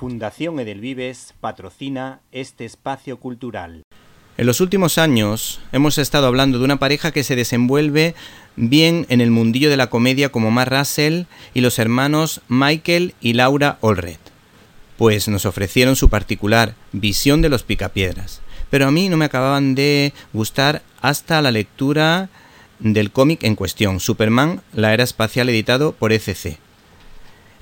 Fundación Edelvives patrocina este espacio cultural. En los últimos años hemos estado hablando de una pareja que se desenvuelve bien en el mundillo de la comedia como Mark Russell y los hermanos Michael y Laura Allred, pues nos ofrecieron su particular visión de los picapiedras. Pero a mí no me acababan de gustar hasta la lectura del cómic en cuestión, Superman, la era espacial editado por ECC.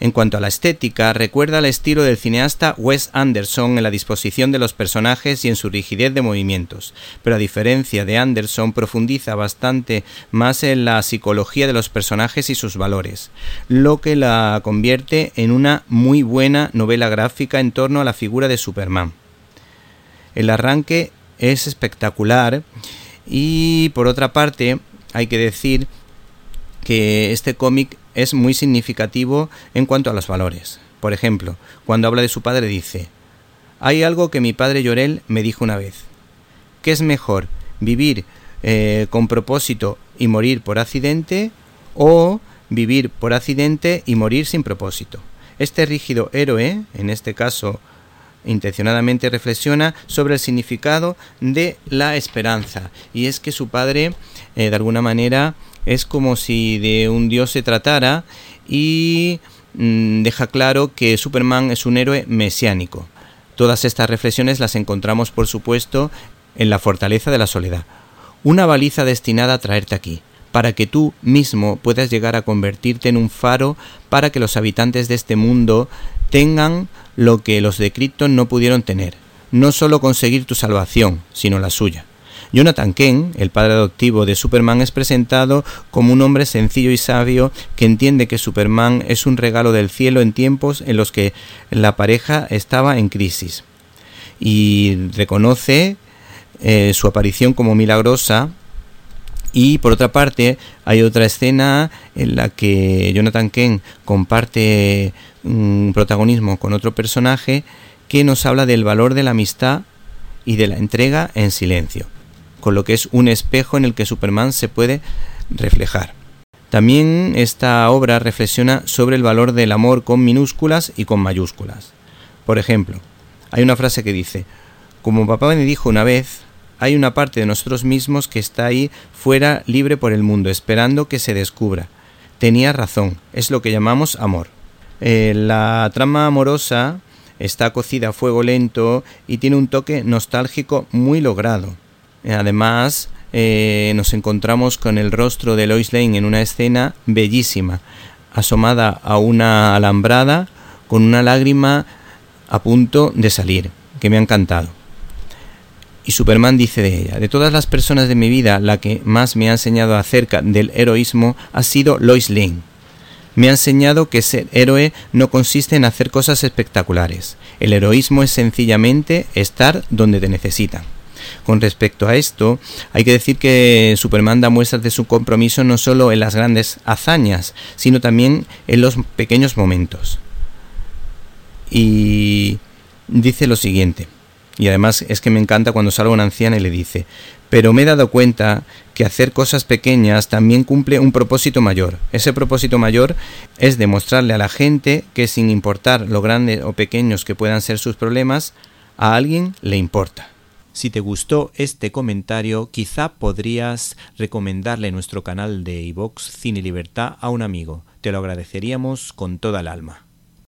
En cuanto a la estética, recuerda el estilo del cineasta Wes Anderson en la disposición de los personajes y en su rigidez de movimientos, pero a diferencia de Anderson profundiza bastante más en la psicología de los personajes y sus valores, lo que la convierte en una muy buena novela gráfica en torno a la figura de Superman. El arranque es espectacular y por otra parte hay que decir que este cómic es muy significativo en cuanto a los valores. Por ejemplo, cuando habla de su padre dice, hay algo que mi padre Llorel me dijo una vez, ¿qué es mejor, vivir eh, con propósito y morir por accidente o vivir por accidente y morir sin propósito? Este rígido héroe, en este caso intencionadamente reflexiona sobre el significado de la esperanza y es que su padre eh, de alguna manera es como si de un dios se tratara y mm, deja claro que Superman es un héroe mesiánico. Todas estas reflexiones las encontramos, por supuesto, en la fortaleza de la soledad. Una baliza destinada a traerte aquí, para que tú mismo puedas llegar a convertirte en un faro para que los habitantes de este mundo tengan lo que los de Krypton no pudieron tener, no solo conseguir tu salvación, sino la suya. Jonathan Kent, el padre adoptivo de Superman, es presentado como un hombre sencillo y sabio que entiende que Superman es un regalo del cielo en tiempos en los que la pareja estaba en crisis. Y reconoce eh, su aparición como milagrosa y por otra parte, hay otra escena en la que Jonathan Kent comparte un protagonismo con otro personaje que nos habla del valor de la amistad y de la entrega en silencio con lo que es un espejo en el que Superman se puede reflejar. También esta obra reflexiona sobre el valor del amor con minúsculas y con mayúsculas. Por ejemplo, hay una frase que dice, como papá me dijo una vez, hay una parte de nosotros mismos que está ahí fuera libre por el mundo, esperando que se descubra. Tenía razón, es lo que llamamos amor. Eh, la trama amorosa está cocida a fuego lento y tiene un toque nostálgico muy logrado. Además, eh, nos encontramos con el rostro de Lois Lane en una escena bellísima, asomada a una alambrada con una lágrima a punto de salir, que me ha encantado. Y Superman dice de ella, de todas las personas de mi vida, la que más me ha enseñado acerca del heroísmo ha sido Lois Lane. Me ha enseñado que ser héroe no consiste en hacer cosas espectaculares. El heroísmo es sencillamente estar donde te necesitan. Con respecto a esto, hay que decir que Superman da muestras de su compromiso no solo en las grandes hazañas, sino también en los pequeños momentos. Y dice lo siguiente, y además es que me encanta cuando salga una anciana y le dice, pero me he dado cuenta que hacer cosas pequeñas también cumple un propósito mayor. Ese propósito mayor es demostrarle a la gente que sin importar lo grandes o pequeños que puedan ser sus problemas, a alguien le importa. Si te gustó este comentario, quizá podrías recomendarle nuestro canal de iVox Cine Libertad a un amigo. Te lo agradeceríamos con toda el alma.